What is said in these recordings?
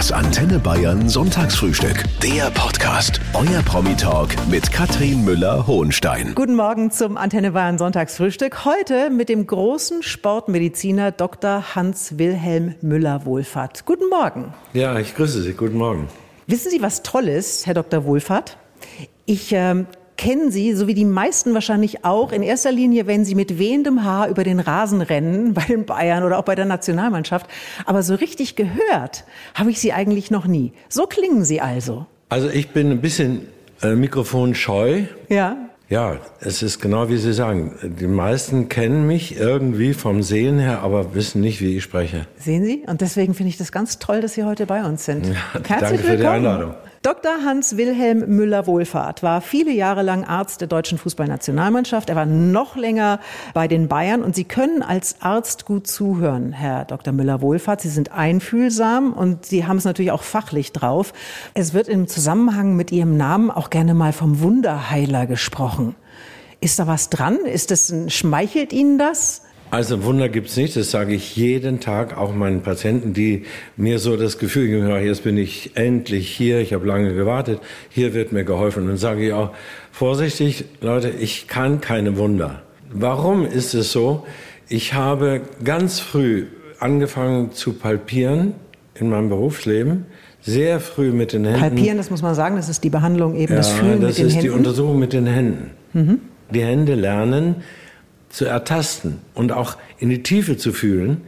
Das Antenne Bayern Sonntagsfrühstück. Der Podcast. Euer Promi-Talk mit Katrin Müller-Hohenstein. Guten Morgen zum Antenne Bayern Sonntagsfrühstück. Heute mit dem großen Sportmediziner Dr. Hans-Wilhelm Müller-Wohlfahrt. Guten Morgen. Ja, ich grüße Sie. Guten Morgen. Wissen Sie, was toll ist, Herr Dr. Wohlfahrt? Ich äh, kennen Sie, so wie die meisten wahrscheinlich auch, in erster Linie, wenn Sie mit wehendem Haar über den Rasen rennen, bei den Bayern oder auch bei der Nationalmannschaft. Aber so richtig gehört habe ich Sie eigentlich noch nie. So klingen Sie also. Also ich bin ein bisschen äh, mikrofonscheu. Ja. Ja, es ist genau wie Sie sagen. Die meisten kennen mich irgendwie vom Sehen her, aber wissen nicht, wie ich spreche. Sehen Sie? Und deswegen finde ich das ganz toll, dass Sie heute bei uns sind. Ja, Herzlich danke für die willkommen. Einladung. Dr. Hans-Wilhelm Müller-Wohlfahrt war viele Jahre lang Arzt der deutschen Fußballnationalmannschaft. Er war noch länger bei den Bayern und Sie können als Arzt gut zuhören, Herr Dr. Müller-Wohlfahrt. Sie sind einfühlsam und Sie haben es natürlich auch fachlich drauf. Es wird im Zusammenhang mit Ihrem Namen auch gerne mal vom Wunderheiler gesprochen. Ist da was dran? Ist das, ein- schmeichelt Ihnen das? Also Wunder gibt's nicht, das sage ich jeden Tag auch meinen Patienten, die mir so das Gefühl geben, ja, jetzt bin ich endlich hier, ich habe lange gewartet, hier wird mir geholfen. Und dann sage ich auch, vorsichtig, Leute, ich kann keine Wunder. Warum ist es so? Ich habe ganz früh angefangen zu palpieren in meinem Berufsleben, sehr früh mit den Händen. Palpieren, das muss man sagen, das ist die Behandlung eben, das Fühlen das mit den ist Händen. die Untersuchung mit den Händen. Die Hände lernen zu ertasten und auch in die Tiefe zu fühlen.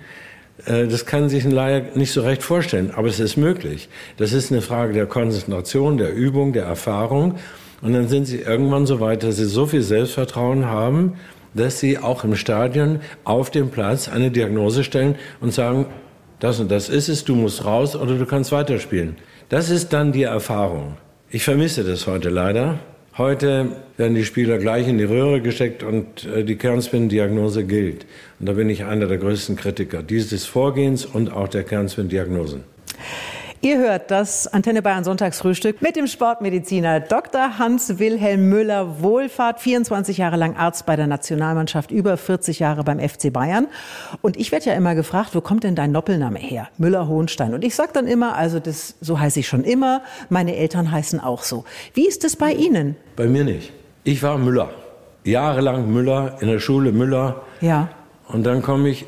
Äh, Das kann sich ein Laie nicht so recht vorstellen, aber es ist möglich. Das ist eine Frage der Konzentration, der Übung, der Erfahrung. Und dann sind sie irgendwann so weit, dass sie so viel Selbstvertrauen haben, dass sie auch im Stadion auf dem Platz eine Diagnose stellen und sagen, das und das ist es, du musst raus oder du kannst weiterspielen. Das ist dann die Erfahrung. Ich vermisse das heute leider. Heute werden die Spieler gleich in die Röhre gesteckt und äh, die Kernspin-Diagnose gilt. Und da bin ich einer der größten Kritiker dieses Vorgehens und auch der Kernspin-Diagnosen. Ihr hört das Antenne Bayern Sonntagsfrühstück mit dem Sportmediziner Dr. Hans-Wilhelm Müller Wohlfahrt, 24 Jahre lang Arzt bei der Nationalmannschaft, über 40 Jahre beim FC Bayern. Und ich werde ja immer gefragt, wo kommt denn dein Doppelname her? Müller-Hohenstein. Und ich sage dann immer, also das, so heiße ich schon immer, meine Eltern heißen auch so. Wie ist es bei Ihnen? Bei mir nicht. Ich war Müller. Jahrelang Müller, in der Schule Müller. Ja. Und dann komme ich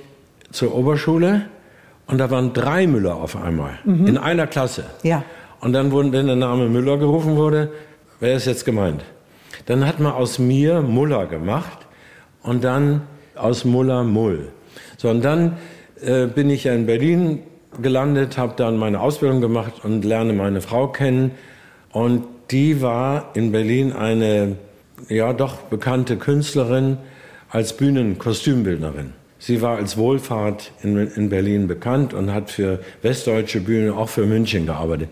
zur Oberschule und da waren drei Müller auf einmal. In einer Klasse. Ja. Und dann, wurden, wenn der Name Müller gerufen wurde, wer ist jetzt gemeint? Dann hat man aus mir Muller gemacht und dann aus Muller Mull. So, und dann äh, bin ich ja in Berlin gelandet, habe dann meine Ausbildung gemacht und lerne meine Frau kennen. Und die war in Berlin eine, ja doch bekannte Künstlerin als Bühnenkostümbildnerin. Sie war als Wohlfahrt in, in Berlin bekannt und hat für westdeutsche Bühnen, auch für München gearbeitet.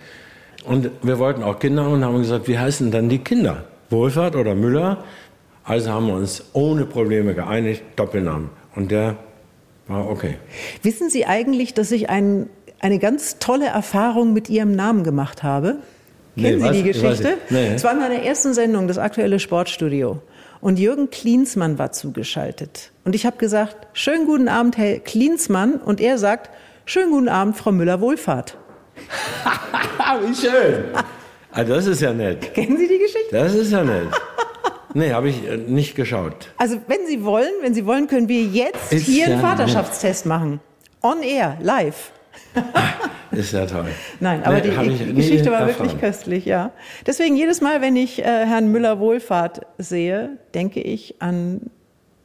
Und wir wollten auch Kinder und haben gesagt, wie heißen dann die Kinder? Wohlfahrt oder Müller? Also haben wir uns ohne Probleme geeinigt, Doppelnamen. Und der war okay. Wissen Sie eigentlich, dass ich ein, eine ganz tolle Erfahrung mit Ihrem Namen gemacht habe? Nee, Kennen Sie was? die Geschichte? nicht. Nee. Es war in meiner ersten Sendung, das aktuelle Sportstudio. Und Jürgen Klinsmann war zugeschaltet. Und ich habe gesagt, schönen guten Abend, Herr Klinsmann. Und er sagt, schönen guten Abend, Frau Müller-Wohlfahrt. Ah, wie schön. Ah, das ist ja nett. Kennen Sie die Geschichte? Das ist ja nett. Nee, habe ich äh, nicht geschaut. Also wenn Sie wollen, wenn Sie wollen, können wir jetzt Ist hier einen ja Vaterschaftstest machen. On air, live. Ist ja toll. Nein, aber Nee, die, die Geschichte war erfahren. wirklich köstlich, ja. Deswegen jedes Mal, wenn ich äh, Herrn Müller Wohlfahrt sehe, denke ich an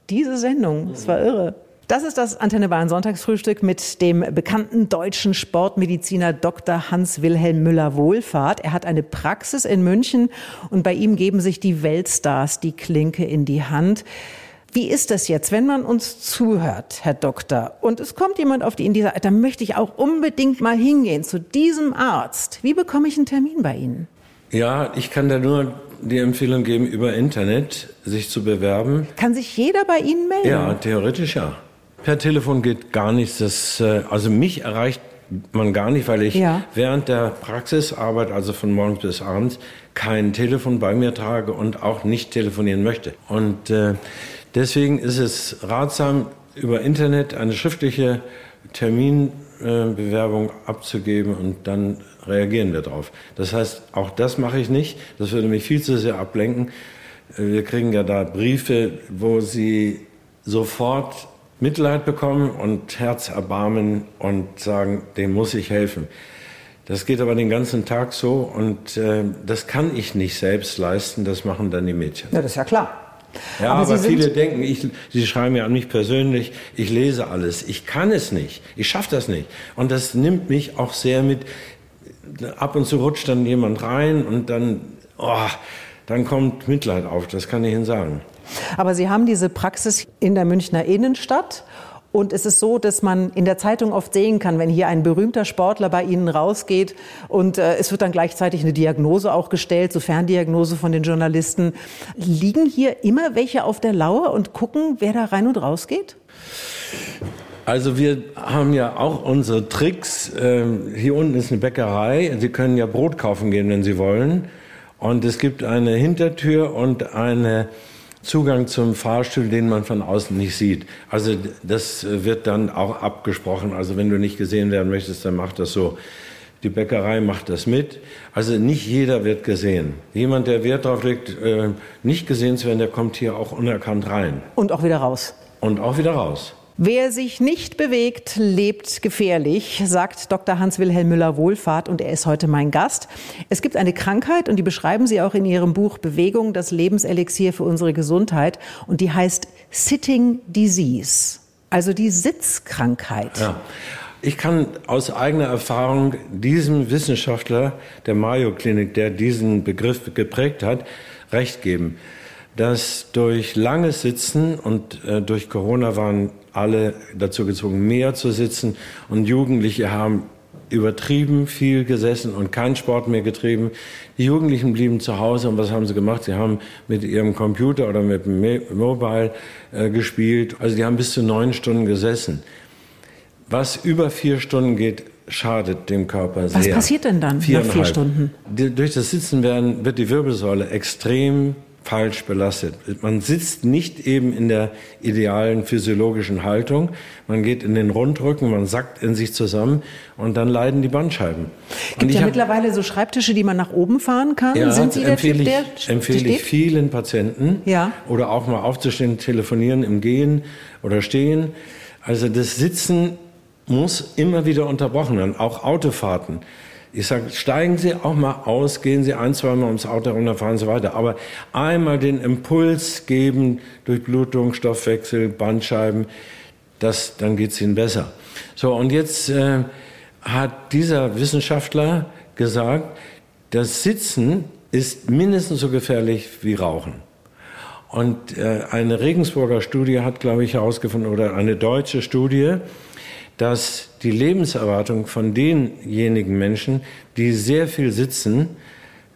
diese Sendung. Es war irre. Das ist das Antenne Bayern Sonntagsfrühstück mit dem bekannten deutschen Sportmediziner Dr. Hans-Wilhelm Müller Wohlfahrt. Er hat eine Praxis in München und bei ihm geben sich die Weltstars die Klinke in die Hand. Wie ist das jetzt, wenn man uns zuhört, Herr Doktor, und es kommt jemand auf die Idee, da möchte ich auch unbedingt mal hingehen zu diesem Arzt. Wie bekomme ich einen Termin bei Ihnen? Ja, ich kann da nur die Empfehlung geben, über Internet sich zu bewerben. Kann sich jeder bei Ihnen melden? Ja, theoretisch ja. Per Telefon geht gar nichts. Das, äh, also mich erreicht man gar nicht, weil ich Ja. während der Praxisarbeit, also von morgens bis abends, kein Telefon bei mir trage und auch nicht telefonieren möchte. Und äh, deswegen ist es ratsam, über Internet eine schriftliche Terminbewerbung abzugeben und dann reagieren wir drauf. Das heißt, auch das mache ich nicht. Das würde mich viel zu sehr ablenken. Wir kriegen ja da Briefe, wo Sie sofort Mitleid bekommen und Herzerbarmen und sagen, dem muss ich helfen. Das geht aber den ganzen Tag so und äh, das kann ich nicht selbst leisten, das machen dann die Mädchen. Ja, das ist ja klar. Ja, aber, aber viele denken, ich, sie schreiben ja an mich persönlich, ich lese alles. Ich kann es nicht, ich schaffe das nicht. Und das nimmt mich auch sehr mit. Ab und zu rutscht dann jemand rein und dann, oh, dann kommt Mitleid auf, das kann ich Ihnen sagen. Aber Sie haben diese Praxis in der Münchner Innenstadt und es ist so, dass man in der Zeitung oft sehen kann, wenn hier ein berühmter Sportler bei Ihnen rausgeht und äh, es wird dann gleichzeitig eine Diagnose auch gestellt, so Ferndiagnose von den Journalisten. Liegen hier immer welche auf der Lauer und gucken, wer da rein und raus geht? Also wir haben ja auch unsere Tricks. Ähm, hier unten ist eine Bäckerei. Sie können ja Brot kaufen gehen, wenn Sie wollen. Und es gibt eine Hintertür und eine Zugang zum Fahrstuhl, den man von außen nicht sieht. Also das wird dann auch abgesprochen. Also wenn du nicht gesehen werden möchtest, dann mach das so. Die Bäckerei macht das mit. Also nicht jeder wird gesehen. Jemand, der Wert darauf legt, äh, nicht gesehen zu werden, der kommt hier auch unerkannt rein. Und auch wieder raus. Und auch wieder raus. Wer sich nicht bewegt, lebt gefährlich, sagt Dr. Hans-Wilhelm Müller-Wohlfahrt und er ist heute mein Gast. Es gibt eine Krankheit und die beschreiben Sie auch in Ihrem Buch Bewegung, das Lebenselixier für unsere Gesundheit und die heißt Sitting Disease, also die Sitzkrankheit. Ja. Ich kann aus eigener Erfahrung diesem Wissenschaftler der Mayo Klinik, der diesen Begriff geprägt hat, recht geben dass durch langes Sitzen und äh, durch Corona waren alle dazu gezwungen, mehr zu sitzen und Jugendliche haben übertrieben viel gesessen und keinen Sport mehr getrieben. Die Jugendlichen blieben zu Hause und was haben sie gemacht? Sie haben mit ihrem Computer oder mit dem Mobile äh, gespielt. Also die haben bis zu neun Stunden gesessen. Was über vier Stunden geht, schadet dem Körper sehr. Was passiert denn dann nach vier Stunden? Die, durch das Sitzen werden, wird die Wirbelsäule extrem falsch belastet. Man sitzt nicht eben in der idealen physiologischen Haltung. Man geht in den Rundrücken, man sackt in sich zusammen und dann leiden die Bandscheiben. Es gibt ja mittlerweile so Schreibtische, die man nach oben fahren kann. Ja, Sind Sie empfehle der Typ, ich, empfehle ich vielen Patienten. Ja. Oder auch mal aufzustehen, telefonieren im Gehen oder Stehen. Also das Sitzen muss immer wieder unterbrochen werden, auch Autofahrten. Ich sage, steigen Sie auch mal aus, gehen Sie ein, zwei Mal ums Auto runter, fahren Sie weiter. Aber einmal den Impuls geben durch Blutung, Stoffwechsel, Bandscheiben, das, dann geht es Ihnen besser. So, und jetzt äh, hat dieser Wissenschaftler gesagt, das Sitzen ist mindestens so gefährlich wie Rauchen. Und äh, eine Regensburger Studie hat, glaube ich, herausgefunden, oder eine deutsche Studie, dass die Lebenserwartung von denjenigen Menschen, die sehr viel sitzen,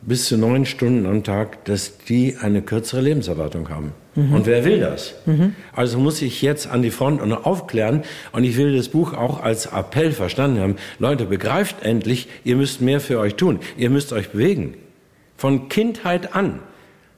bis zu neun Stunden am Tag, dass die eine kürzere Lebenserwartung haben. Mhm. Und wer will das? Mhm. Also muss ich jetzt an die Front und aufklären. Und ich will das Buch auch als Appell verstanden haben. Leute, begreift endlich, ihr müsst mehr für euch tun. Ihr müsst euch bewegen. Von Kindheit an.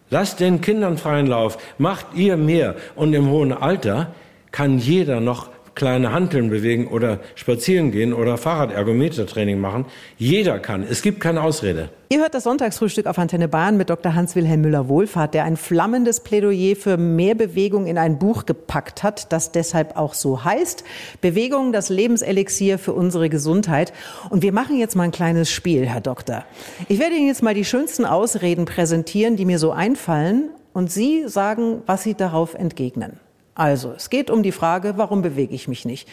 Lasst den Kindern freien Lauf. Macht ihr mehr. Und im hohen Alter kann jeder noch kleine Hanteln bewegen oder spazieren gehen oder Fahrradergometertraining machen. Jeder kann. Es gibt keine Ausrede. Ihr hört das Sonntagsfrühstück auf Antenne Bayern mit Dr. Hans-Wilhelm Müller-Wohlfahrt, der ein flammendes Plädoyer für mehr Bewegung in ein Buch gepackt hat, das deshalb auch so heißt. Bewegung, das Lebenselixier für unsere Gesundheit. Und wir machen jetzt mal ein kleines Spiel, Herr Doktor. Ich werde Ihnen jetzt mal die schönsten Ausreden präsentieren, die mir so einfallen. Und Sie sagen, was Sie darauf entgegnen. Also, es geht um die Frage, warum bewege ich mich nicht?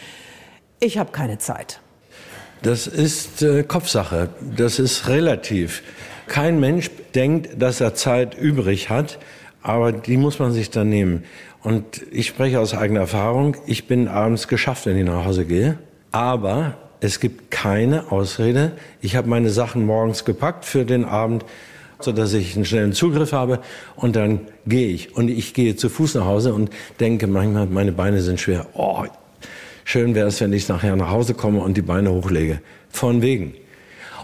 Ich habe keine Zeit. Das ist äh, Kopfsache. Das ist relativ. Kein Mensch denkt, dass er Zeit übrig hat, aber die muss man sich dann nehmen. Und ich spreche aus eigener Erfahrung. Ich bin abends geschafft, wenn ich nach Hause gehe. Aber es gibt keine Ausrede. Ich habe meine Sachen morgens gepackt für den Abend so dass ich einen schnellen Zugriff habe und dann gehe ich. Und ich gehe zu Fuß nach Hause und denke manchmal, meine Beine sind schwer. Oh, schön wäre es, wenn ich nachher nach Hause komme und die Beine hochlege. Von wegen.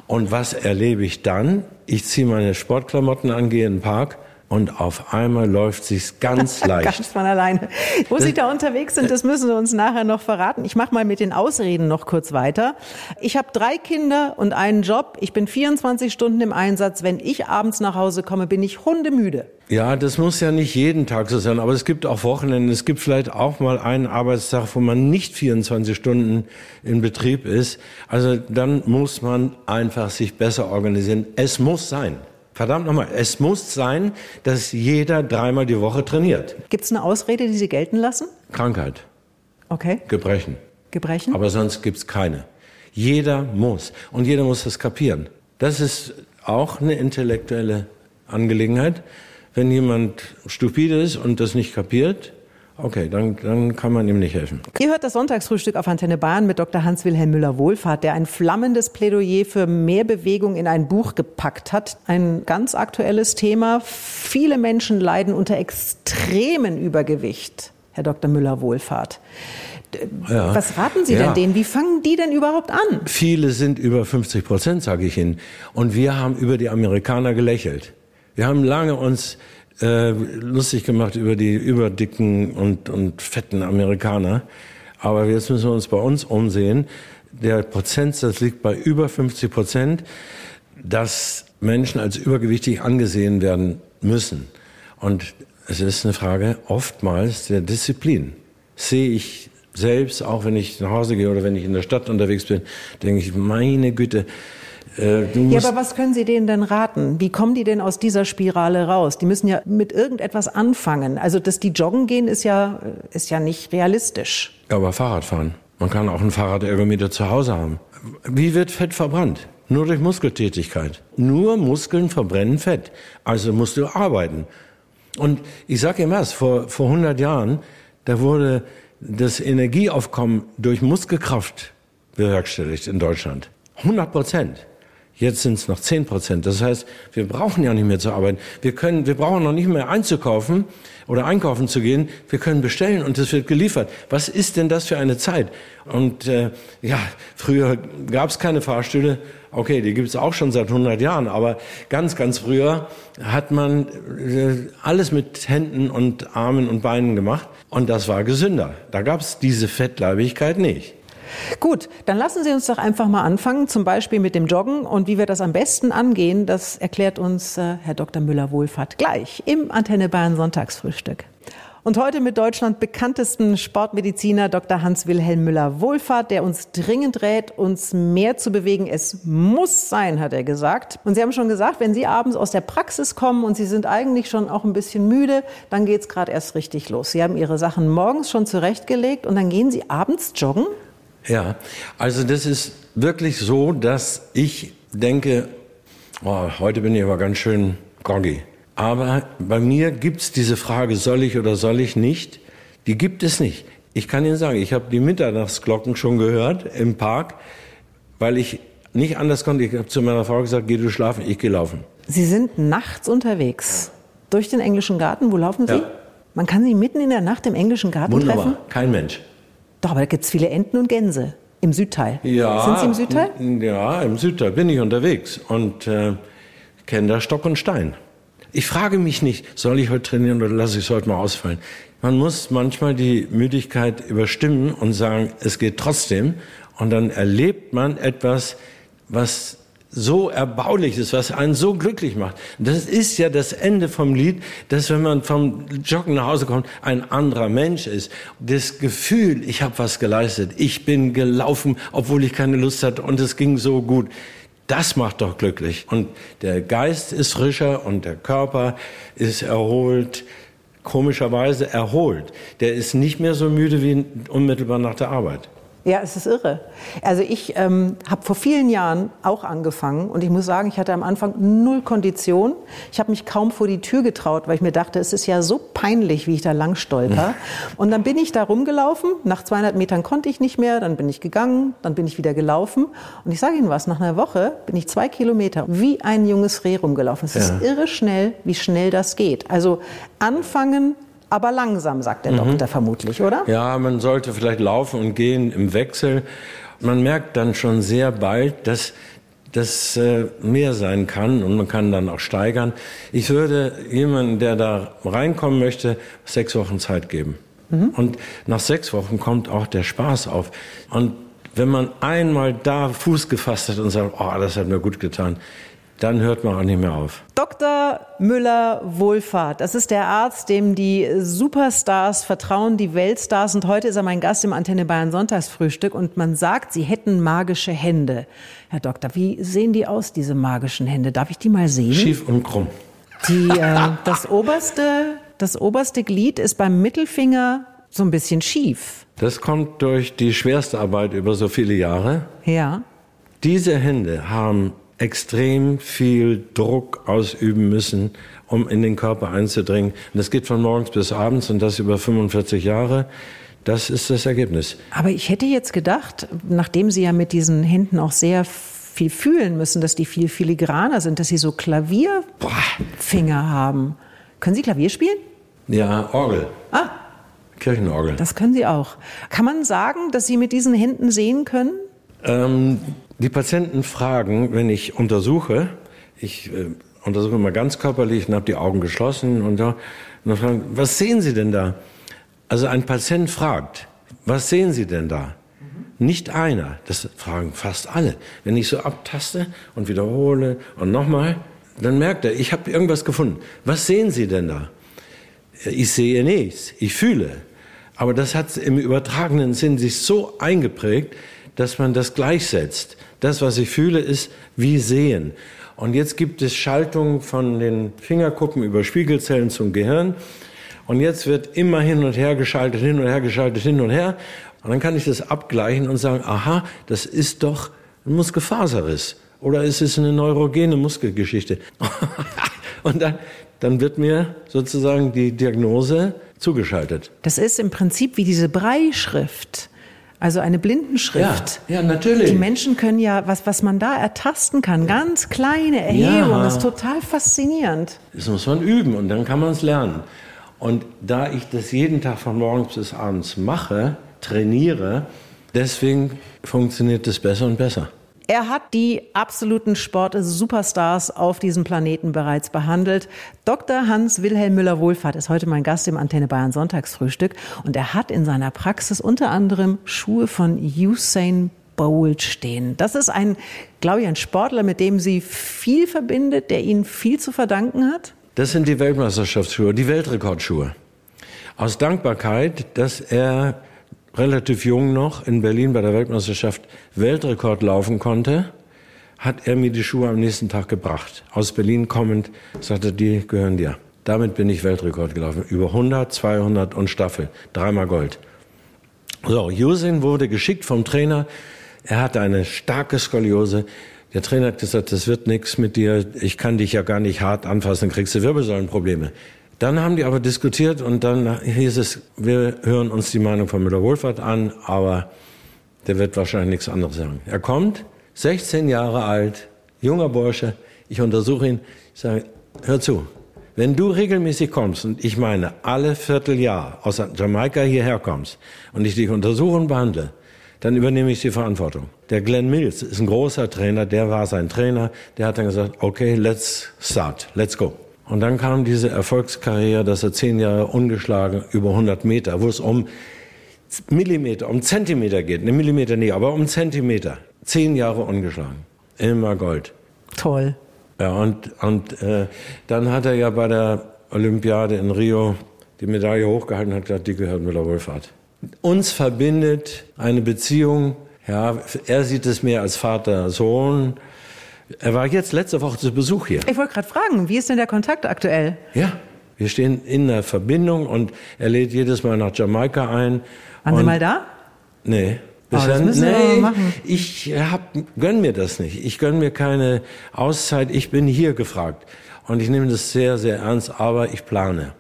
Und was erlebe ich dann? Ich ziehe meine Sportklamotten an, gehe in den Park, und auf einmal läuft sich's ganz leicht. ganz von alleine. Wo Sie da unterwegs sind, das müssen Sie uns nachher noch verraten. Ich mache mal mit den Ausreden noch kurz weiter. Ich habe drei Kinder und einen Job. Ich bin 24 Stunden im Einsatz. Wenn ich abends nach Hause komme, bin ich hundemüde. Ja, das muss ja nicht jeden Tag so sein, aber es gibt auch Wochenenden. Es gibt vielleicht auch mal einen Arbeitstag, wo man nicht 24 Stunden in Betrieb ist. Also dann muss man einfach sich besser organisieren. Es muss sein. Verdammt nochmal, es muss sein, dass jeder dreimal die Woche trainiert. Gibt es eine Ausrede, die Sie gelten lassen? Krankheit. Okay. Gebrechen. Gebrechen? Aber sonst gibt's keine. Jeder muss. Und jeder muss das kapieren. Das ist auch eine intellektuelle Angelegenheit. Wenn jemand stupide ist und das nicht kapiert, Okay, dann, dann kann man ihm nicht helfen. Ihr hört das Sonntagsfrühstück auf Antenne Bayern mit Dr. Hans-Wilhelm Müller-Wohlfahrt, der ein flammendes Plädoyer für mehr Bewegung in ein Buch gepackt hat. Ein ganz aktuelles Thema. Viele Menschen leiden unter extremen Übergewicht, Herr Dr. Müller-Wohlfahrt. Ja. Was raten Sie ja. denn denen? Wie fangen die denn überhaupt an? Viele sind über 50 Prozent, sage ich Ihnen. Und wir haben über die Amerikaner gelächelt. Wir haben lange uns äh, lustig gemacht über die überdicken und, und fetten Amerikaner. Aber jetzt müssen wir uns bei uns umsehen. Der Prozentsatz liegt bei über 50 Prozent, dass Menschen als übergewichtig angesehen werden müssen. Und es ist eine Frage oftmals der Disziplin. Sehe ich selbst, auch wenn ich nach Hause gehe oder wenn ich in der Stadt unterwegs bin, denke ich, meine Güte, ja, aber was können Sie denen denn raten? Wie kommen die denn aus dieser Spirale raus? Die müssen ja mit irgendetwas anfangen. Also, dass die joggen gehen, ist ja, ist ja nicht realistisch. Ja, aber Fahrradfahren. Man kann auch ein Fahrradergometer zu Hause haben. Wie wird Fett verbrannt? Nur durch Muskeltätigkeit. Nur Muskeln verbrennen Fett. Also musst du arbeiten. Und ich sage Ihnen was, vor, vor 100 Jahren, da wurde das Energieaufkommen durch Muskelkraft bewerkstelligt in Deutschland. 100 Prozent. Jetzt sind es noch 10 Prozent. Das heißt, wir brauchen ja nicht mehr zu arbeiten. Wir können, wir brauchen noch nicht mehr einzukaufen oder einkaufen zu gehen. Wir können bestellen und es wird geliefert. Was ist denn das für eine Zeit? Und äh, ja, früher gab es keine Fahrstühle. Okay, die gibt es auch schon seit 100 Jahren. Aber ganz, ganz früher hat man äh, alles mit Händen und Armen und Beinen gemacht. Und das war gesünder. Da gab es diese Fettleibigkeit nicht. Gut, dann lassen Sie uns doch einfach mal anfangen, zum Beispiel mit dem Joggen. Und wie wir das am besten angehen, das erklärt uns äh, Herr Dr. Müller-Wohlfahrt gleich im Antenne Bayern Sonntagsfrühstück. Und heute mit Deutschland bekanntesten Sportmediziner Dr. Hans-Wilhelm Müller-Wohlfahrt, der uns dringend rät, uns mehr zu bewegen. Es muss sein, hat er gesagt. Und Sie haben schon gesagt, wenn Sie abends aus der Praxis kommen und Sie sind eigentlich schon auch ein bisschen müde, dann geht es gerade erst richtig los. Sie haben Ihre Sachen morgens schon zurechtgelegt und dann gehen Sie abends joggen? Ja, also das ist wirklich so, dass ich denke, oh, heute bin ich aber ganz schön groggy. Aber bei mir gibt's diese Frage, soll ich oder soll ich nicht? Die gibt es nicht. Ich kann Ihnen sagen, ich habe die Mitternachtsglocken schon gehört im Park, weil ich nicht anders konnte. Ich habe zu meiner Frau gesagt, geh du schlafen, ich gehe laufen. Sie sind nachts unterwegs. Durch den englischen Garten, wo laufen Sie? Ja. Man kann Sie mitten in der Nacht im englischen Garten Wunderbar. treffen? Kein Mensch. Doch, aber da gibt es viele Enten und Gänse im Südteil. Ja, Sind Sie im Südteil? Ja, im Südteil bin ich unterwegs und äh, kenne da Stock und Stein. Ich frage mich nicht, soll ich heute trainieren oder lasse ich es heute mal ausfallen? Man muss manchmal die Müdigkeit überstimmen und sagen, es geht trotzdem. Und dann erlebt man etwas, was so erbaulich ist, was einen so glücklich macht. Das ist ja das Ende vom Lied, dass wenn man vom Joggen nach Hause kommt, ein anderer Mensch ist. Das Gefühl, ich habe was geleistet, ich bin gelaufen, obwohl ich keine Lust hatte und es ging so gut. Das macht doch glücklich. Und der Geist ist frischer und der Körper ist erholt, komischerweise erholt. Der ist nicht mehr so müde wie unmittelbar nach der Arbeit. Ja, es ist irre. Also ich ähm, habe vor vielen Jahren auch angefangen und ich muss sagen, ich hatte am Anfang null Kondition. Ich habe mich kaum vor die Tür getraut, weil ich mir dachte, es ist ja so peinlich, wie ich da lang stolper. Und dann bin ich da rumgelaufen. Nach 200 Metern konnte ich nicht mehr. Dann bin ich gegangen, dann bin ich wieder gelaufen. Und ich sage Ihnen was, nach einer Woche bin ich zwei Kilometer wie ein junges Reh rumgelaufen. Es ja. ist irre schnell, wie schnell das geht. Also anfangen, aber langsam, sagt der mhm. Doktor vermutlich, oder? Ja, man sollte vielleicht laufen und gehen im Wechsel. Man merkt dann schon sehr bald, dass das äh, mehr sein kann und man kann dann auch steigern. Ich würde jemanden, der da reinkommen möchte, sechs Wochen Zeit geben. Mhm. Und nach sechs Wochen kommt auch der Spaß auf. Und wenn man einmal da Fuß gefasst hat und sagt, oh, das hat mir gut getan, dann hört man auch nicht mehr auf. Dr. Müller-Wohlfahrt, das ist der Arzt, dem die Superstars vertrauen, die Weltstars. Und heute ist er mein Gast im Antenne Bayern Sonntagsfrühstück. Und man sagt, sie hätten magische Hände. Herr Doktor, wie sehen die aus, diese magischen Hände? Darf ich die mal sehen? Schief und krumm. Die, äh, das, oberste, das oberste Glied ist beim Mittelfinger so ein bisschen schief. Das kommt durch die schwerste Arbeit über so viele Jahre. Ja. Diese Hände haben extrem viel Druck ausüben müssen, um in den Körper einzudringen. Und das geht von morgens bis abends und das über 45 Jahre. Das ist das Ergebnis. Aber ich hätte jetzt gedacht, nachdem Sie ja mit diesen Händen auch sehr viel fühlen müssen, dass die viel filigraner sind, dass Sie so Klavierfinger haben. Können Sie Klavier spielen? Ja, Orgel. Ah. Kirchenorgel. Das können Sie auch. Kann man sagen, dass Sie mit diesen Händen sehen können? Ähm, die Patienten fragen, wenn ich untersuche, ich äh, untersuche immer ganz körperlich und habe die Augen geschlossen und, da, und dann fragen, was sehen Sie denn da? Also ein Patient fragt, was sehen Sie denn da? Nicht einer, das fragen fast alle. Wenn ich so abtaste und wiederhole und nochmal, dann merkt er, ich habe irgendwas gefunden. Was sehen Sie denn da? Ich sehe nichts, ich fühle. Aber das hat im übertragenen Sinn sich so eingeprägt, dass man das gleichsetzt. Das, was ich fühle, ist wie sehen. Und jetzt gibt es Schaltungen von den Fingerkuppen über Spiegelzellen zum Gehirn. Und jetzt wird immer hin und her geschaltet, hin und her geschaltet, hin und her. Und dann kann ich das abgleichen und sagen, aha, das ist doch ein Muskelfaserriss. Oder ist es eine neurogene Muskelgeschichte? und dann, dann wird mir sozusagen die Diagnose zugeschaltet. Das ist im Prinzip wie diese Breischrift. Also eine Blindenschrift. Ja, ja, natürlich. Die Menschen können ja, was, was man da ertasten kann, ganz kleine Erhebungen, ja. ist total faszinierend. Das muss man üben und dann kann man es lernen. Und da ich das jeden Tag von morgens bis abends mache, trainiere, deswegen funktioniert es besser und besser. Er hat die absoluten Sport-Superstars auf diesem Planeten bereits behandelt. Dr. Hans-Wilhelm Müller-Wohlfahrt ist heute mein Gast im Antenne Bayern Sonntagsfrühstück und er hat in seiner Praxis unter anderem Schuhe von Usain Bolt stehen. Das ist ein, glaube ich, ein Sportler, mit dem Sie viel verbindet, der Ihnen viel zu verdanken hat? Das sind die Weltmeisterschaftsschuhe, die Weltrekordschuhe. Aus Dankbarkeit, dass er relativ jung noch in Berlin bei der Weltmeisterschaft Weltrekord laufen konnte, hat er mir die Schuhe am nächsten Tag gebracht. Aus Berlin kommend sagte, die gehören dir. Damit bin ich Weltrekord gelaufen. Über 100, 200 und Staffel. Dreimal Gold. So, Usain wurde geschickt vom Trainer. Er hatte eine starke Skoliose. Der Trainer hat gesagt, das wird nichts mit dir. Ich kann dich ja gar nicht hart anfassen, kriegst du Wirbelsäulenprobleme. Dann haben die aber diskutiert und dann hieß es, wir hören uns die Meinung von Müller-Wohlfahrt an, aber der wird wahrscheinlich nichts anderes sagen. Er kommt, 16 Jahre alt, junger Bursche, ich untersuche ihn, ich sage, hör zu, wenn du regelmäßig kommst und ich meine alle Vierteljahr aus Jamaika hierher kommst und ich dich untersuche und behandle, dann übernehme ich die Verantwortung. Der Glenn Mills ist ein großer Trainer, der war sein Trainer, der hat dann gesagt, okay, let's start, let's go. Und dann kam diese Erfolgskarriere, dass er zehn Jahre ungeschlagen über 100 Meter, wo es um Millimeter, um Zentimeter geht, ne Millimeter nie, aber um Zentimeter. Zehn Jahre ungeschlagen. Immer Gold. Toll. Ja, und, und äh, dann hat er ja bei der Olympiade in Rio die Medaille hochgehalten und hat gesagt, die gehört Müller-Wohlfahrt. Uns verbindet eine Beziehung, ja, er sieht es mehr als Vater-Sohn, er war jetzt letzte Woche zu Besuch hier. Ich wollte gerade fragen, wie ist denn der Kontakt aktuell? Ja, wir stehen in der Verbindung und er lädt jedes Mal nach Jamaika ein. Waren Sie mal da? Nee. Oh, das müssen nee, wir machen. ich hab, gönn mir das nicht. Ich gönn mir keine Auszeit. Ich bin hier gefragt. Und ich nehme das sehr, sehr ernst, aber ich plane.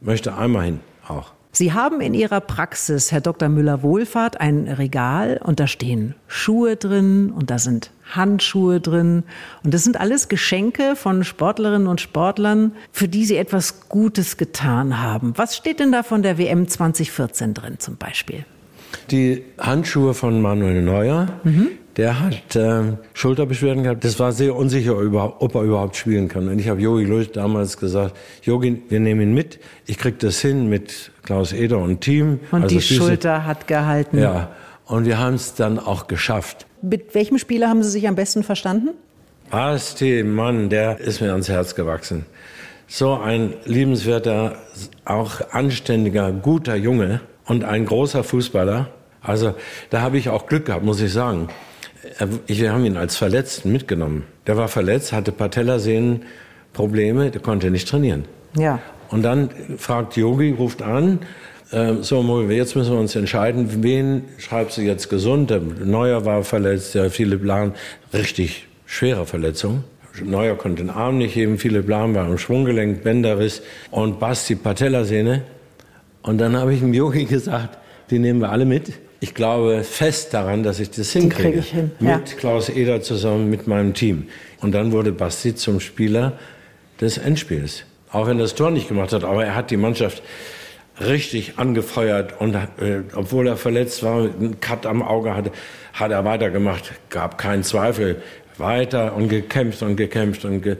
Möchte einmal hin auch. Sie haben in Ihrer Praxis, Herr Dr. Müller-Wohlfahrt, ein Regal und da stehen Schuhe drin und da sind Handschuhe drin. Und das sind alles Geschenke von Sportlerinnen und Sportlern, für die sie etwas Gutes getan haben. Was steht denn da von der WM 2014 drin zum Beispiel? Die Handschuhe von Manuel Neuer, mhm. der hat äh, Schulterbeschwerden gehabt. Das war sehr unsicher, ob er überhaupt spielen kann. Und ich habe Jogi Löw damals gesagt, Jogi, wir nehmen ihn mit. Ich krieg das hin mit Klaus Eder und Team. Und also die Füße. Schulter hat gehalten. Ja, und wir haben es dann auch geschafft. Mit welchem Spieler haben Sie sich am besten verstanden? Asti, Mann, der ist mir ans Herz gewachsen. So ein liebenswerter, auch anständiger, guter Junge und ein großer Fußballer. Also da habe ich auch Glück gehabt, muss ich sagen. Wir haben ihn als Verletzten mitgenommen. Der war verletzt, hatte Patellasehnenprobleme, der konnte nicht trainieren. Ja. Und dann fragt Yogi, ruft an, äh, so, jetzt müssen wir uns entscheiden, wen schreibst du jetzt gesund? Der Neuer war verletzt, der Philipp Lahn, richtig schwere Verletzung. Neuer konnte den Arm nicht heben, Philipp Lahm war im Schwunggelenk, Bänderriss und Basti Patellasehne. Und dann habe ich dem Yogi gesagt, die nehmen wir alle mit. Ich glaube fest daran, dass ich das hinkriege. Ich hin. Mit ja. Klaus Eder zusammen, mit meinem Team. Und dann wurde Basti zum Spieler des Endspiels. Auch wenn er das Tor nicht gemacht hat, aber er hat die Mannschaft richtig angefeuert und äh, obwohl er verletzt war, einen Cut am Auge hatte, hat er weitergemacht. Gab keinen Zweifel. Weiter und gekämpft und gekämpft und ge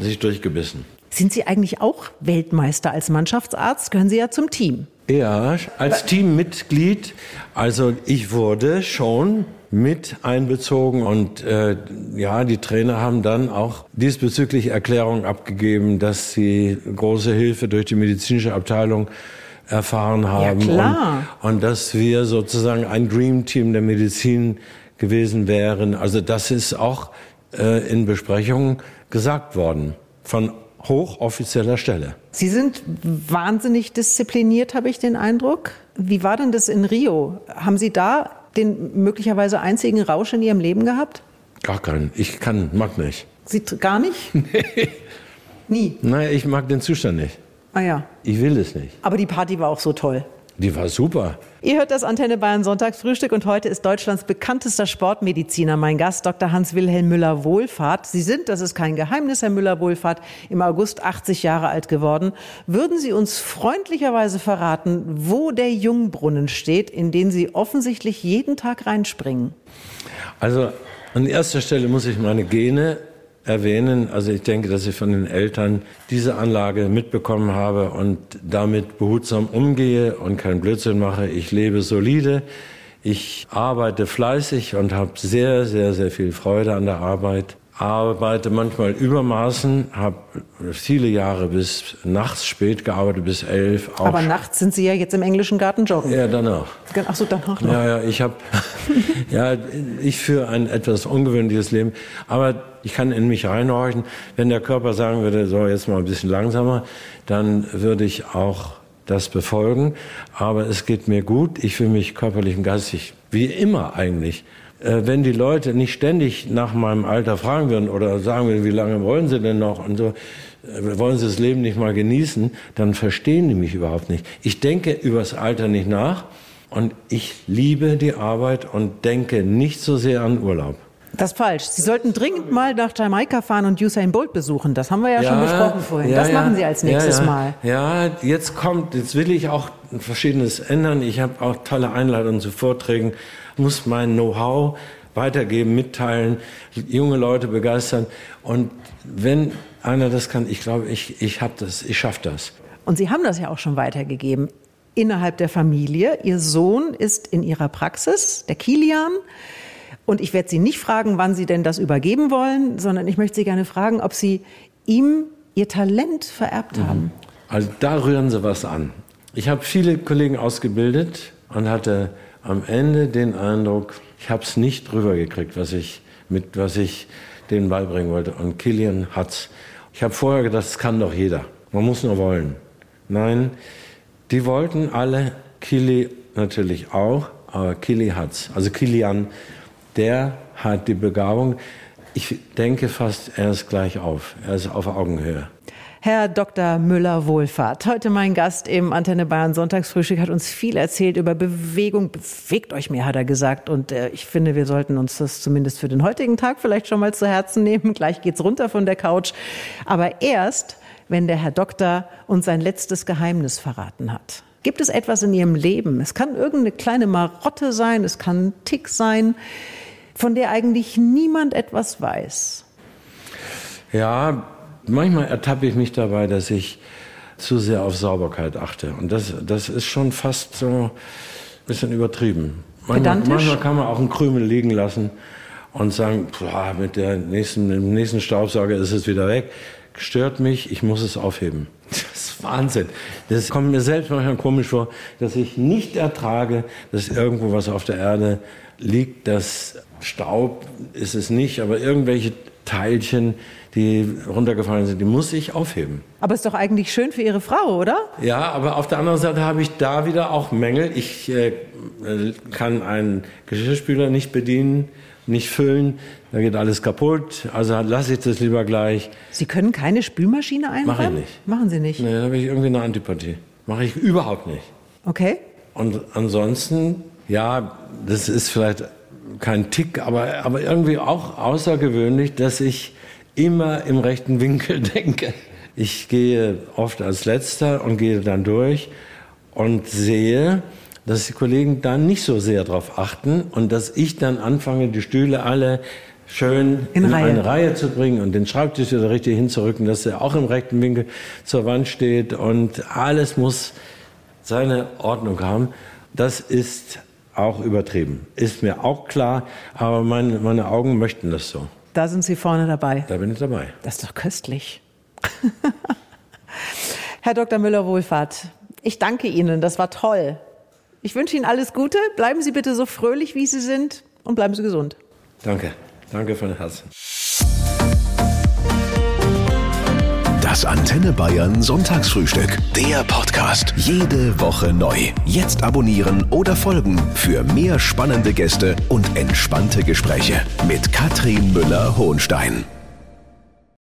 sich durchgebissen. Sind Sie eigentlich auch Weltmeister als Mannschaftsarzt? Gehören Sie ja zum Team. Ja, als Teammitglied. Also ich wurde schon mit einbezogen und äh, ja, die Trainer haben dann auch diesbezüglich Erklärungen abgegeben, dass sie große Hilfe durch die medizinische Abteilung erfahren haben ja, klar. Und, und dass wir sozusagen ein Dream Team der Medizin gewesen wären. Also das ist auch äh, in Besprechungen gesagt worden von hochoffizieller Stelle. Sie sind wahnsinnig diszipliniert, habe ich den Eindruck. Wie war denn das in Rio? Haben Sie da den möglicherweise einzigen Rausch in Ihrem Leben gehabt? Gar keinen. Ich kann, mag nicht. Sie gar nicht? Nee. Nie? Nein, ich mag den Zustand nicht. Ah ja. Ich will es nicht. Aber die Party war auch so toll. Die war super. Ihr hört das Antenne Bayern Sonntagsfrühstück und heute ist Deutschlands bekanntester Sportmediziner mein Gast, Dr. Hans-Wilhelm Müller-Wohlfahrt. Sie sind, das ist kein Geheimnis, Herr Müller-Wohlfahrt, im August 80 Jahre alt geworden. Würden Sie uns freundlicherweise verraten, wo der Jungbrunnen steht, in den Sie offensichtlich jeden Tag reinspringen? Also an erster Stelle muss ich meine Gene erwähnen. Also ich denke, dass ich von den Eltern diese Anlage mitbekommen habe und damit behutsam umgehe und keinen Blödsinn mache. Ich lebe solide. Ich arbeite fleißig und habe sehr, sehr, sehr viel Freude an der Arbeit arbeite manchmal übermaßen, habe viele Jahre bis nachts spät gearbeitet, bis elf. Auch Aber nachts sind Sie ja jetzt im englischen Garten joggen. Ja, danach. Ach so, danach noch. Ja, ja, ich habe, ja, ich führe ein etwas ungewöhnliches Leben. Aber ich kann in mich reinhorchen. Wenn der Körper sagen würde, so jetzt mal ein bisschen langsamer, dann würde ich auch das befolgen. Aber es geht mir gut. Ich fühle mich körperlich und geistig wie immer eigentlich wenn die Leute nicht ständig nach meinem Alter fragen würden oder sagen würden, wie lange wollen sie denn noch und so, äh, wollen sie das Leben nicht mal genießen, dann verstehen die mich überhaupt nicht. Ich denke übers Alter nicht nach und ich liebe die Arbeit und denke nicht so sehr an Urlaub. Das ist falsch. Sie sollten dringend mal nach Jamaika fahren und Usain Bolt besuchen. Das haben wir ja, ja schon besprochen vorhin. Ja, das ja, machen Sie als nächstes Mal. Ja, jetzt kommt, jetzt will ich auch Verschiedenes ändern. Ich habe auch tolle Einladungen zu Vorträgen muss mein Know-how weitergeben, mitteilen, junge Leute begeistern. Und wenn einer das kann, ich glaube, ich, ich habe das, ich schaffe das. Und Sie haben das ja auch schon weitergegeben innerhalb der Familie. Ihr Sohn ist in Ihrer Praxis, der Kilian. Und ich werde Sie nicht fragen, wann Sie denn das übergeben wollen, sondern ich möchte Sie gerne fragen, ob Sie ihm Ihr Talent vererbt haben. Mhm. Also da rühren Sie was an. Ich habe viele Kollegen ausgebildet und hatte am Ende den Eindruck, ich habe es nicht drüber gekriegt, was ich mit was ich denen beibringen wollte. Und Killian hat's. Ich habe vorher gedacht, das kann doch jeder. Man muss nur wollen. Nein, die wollten alle, Kili natürlich auch, aber Kili hat's. Also Kilian, der hat die Begabung. Ich denke fast, er ist gleich auf. Er ist auf Augenhöhe. Herr Dr. Müller-Wohlfahrt, heute mein Gast im Antenne Bayern Sonntagsfrühstück, hat uns viel erzählt über Bewegung. Bewegt euch mehr, hat er gesagt. Und äh, ich finde, wir sollten uns das zumindest für den heutigen Tag vielleicht schon mal zu Herzen nehmen. Gleich geht's runter von der Couch. Aber erst, wenn der Herr Doktor uns sein letztes Geheimnis verraten hat. Gibt es etwas in Ihrem Leben? Es kann irgendeine kleine Marotte sein, es kann ein Tick sein, von der eigentlich niemand etwas weiß. Ja, manchmal ertappe ich mich dabei, dass ich zu sehr auf Sauberkeit achte. Und das, das ist schon fast so ein bisschen übertrieben. Manchmal, manchmal kann man auch einen Krümel liegen lassen und sagen, boah, mit der nächsten, dem nächsten Staubsauger ist es wieder weg. Stört mich, ich muss es aufheben. Das ist Wahnsinn. Das kommt mir selbst manchmal komisch vor, dass ich nicht ertrage, dass irgendwo was auf der Erde liegt. Das Staub ist es nicht, aber irgendwelche Teilchen, die runtergefallen sind, die muss ich aufheben. Aber ist doch eigentlich schön für Ihre Frau, oder? Ja, aber auf der anderen Seite habe ich da wieder auch Mängel. Ich äh, kann einen Geschirrspüler nicht bedienen, nicht füllen, da geht alles kaputt. Also lasse ich das lieber gleich. Sie können keine Spülmaschine einbauen? Mache ich nicht. Machen Sie nicht? Nee, da habe ich irgendwie eine Antipathie. Mache ich überhaupt nicht. Okay. Und ansonsten, ja, das ist vielleicht kein Tick, aber, aber irgendwie auch außergewöhnlich, dass ich immer im rechten Winkel denke. Ich gehe oft als Letzter und gehe dann durch und sehe, dass die Kollegen dann nicht so sehr darauf achten und dass ich dann anfange, die Stühle alle schön in, in Reihe. eine Reihe zu bringen und den Schreibtisch wieder richtig hinzurücken, dass er auch im rechten Winkel zur Wand steht und alles muss seine Ordnung haben. Das ist auch übertrieben. Ist mir auch klar, aber meine, meine Augen möchten das so. Da sind Sie vorne dabei. Da bin ich dabei. Das ist doch köstlich. Herr Dr. Müller-Wohlfahrt, ich danke Ihnen. Das war toll. Ich wünsche Ihnen alles Gute. Bleiben Sie bitte so fröhlich, wie Sie sind und bleiben Sie gesund. Danke. Danke von Herzen. Das Antenne Bayern Sonntagsfrühstück. Der Podcast. Jede Woche neu. Jetzt abonnieren oder folgen für mehr spannende Gäste und entspannte Gespräche mit Katrin Müller-Hohenstein.